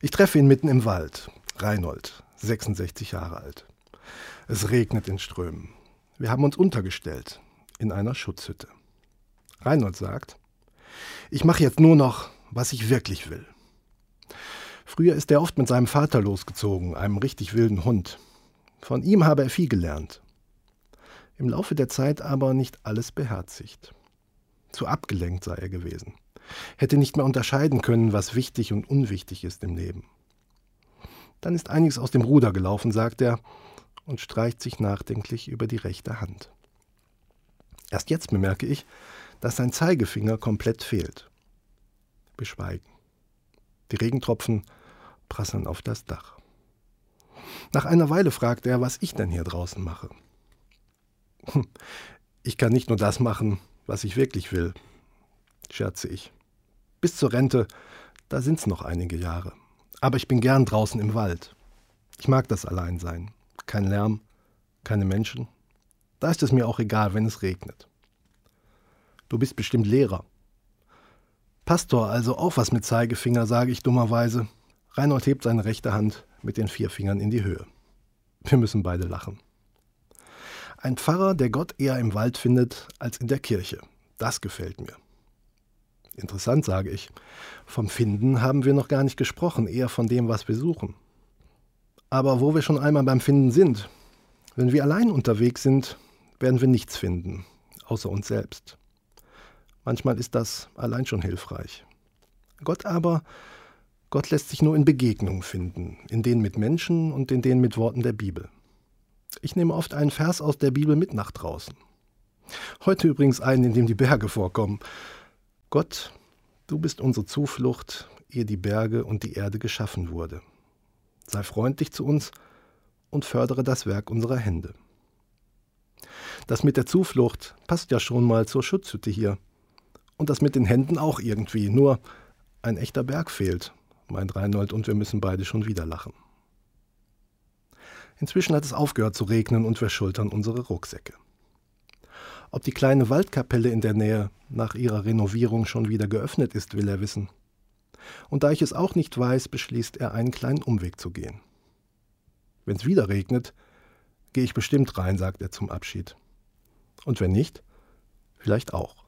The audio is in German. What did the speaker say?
Ich treffe ihn mitten im Wald. Reinhold, 66 Jahre alt. Es regnet in Strömen. Wir haben uns untergestellt in einer Schutzhütte. Reinhold sagt, ich mache jetzt nur noch, was ich wirklich will. Früher ist er oft mit seinem Vater losgezogen, einem richtig wilden Hund. Von ihm habe er viel gelernt. Im Laufe der Zeit aber nicht alles beherzigt. Zu abgelenkt sei er gewesen hätte nicht mehr unterscheiden können, was wichtig und unwichtig ist im Leben. Dann ist einiges aus dem Ruder gelaufen, sagt er und streicht sich nachdenklich über die rechte Hand. Erst jetzt bemerke ich, dass sein Zeigefinger komplett fehlt. Wir schweigen. Die Regentropfen prasseln auf das Dach. Nach einer Weile fragt er, was ich denn hier draußen mache. Ich kann nicht nur das machen, was ich wirklich will, scherze ich. Bis zur Rente, da sind's noch einige Jahre. Aber ich bin gern draußen im Wald. Ich mag das Alleinsein. Kein Lärm, keine Menschen. Da ist es mir auch egal, wenn es regnet. Du bist bestimmt Lehrer. Pastor, also auch was mit Zeigefinger, sage ich dummerweise. Reinhold hebt seine rechte Hand mit den vier Fingern in die Höhe. Wir müssen beide lachen. Ein Pfarrer, der Gott eher im Wald findet als in der Kirche. Das gefällt mir. Interessant, sage ich. Vom Finden haben wir noch gar nicht gesprochen, eher von dem, was wir suchen. Aber wo wir schon einmal beim Finden sind, wenn wir allein unterwegs sind, werden wir nichts finden, außer uns selbst. Manchmal ist das allein schon hilfreich. Gott aber, Gott lässt sich nur in Begegnungen finden, in denen mit Menschen und in denen mit Worten der Bibel. Ich nehme oft einen Vers aus der Bibel mit nach draußen. Heute übrigens einen, in dem die Berge vorkommen. Gott, du bist unsere Zuflucht, ehe die Berge und die Erde geschaffen wurde. Sei freundlich zu uns und fördere das Werk unserer Hände. Das mit der Zuflucht passt ja schon mal zur Schutzhütte hier. Und das mit den Händen auch irgendwie, nur ein echter Berg fehlt, meint Reinhold, und wir müssen beide schon wieder lachen. Inzwischen hat es aufgehört zu regnen und wir schultern unsere Rucksäcke. Ob die kleine Waldkapelle in der Nähe nach ihrer Renovierung schon wieder geöffnet ist, will er wissen. Und da ich es auch nicht weiß, beschließt er, einen kleinen Umweg zu gehen. Wenn es wieder regnet, gehe ich bestimmt rein, sagt er zum Abschied. Und wenn nicht, vielleicht auch.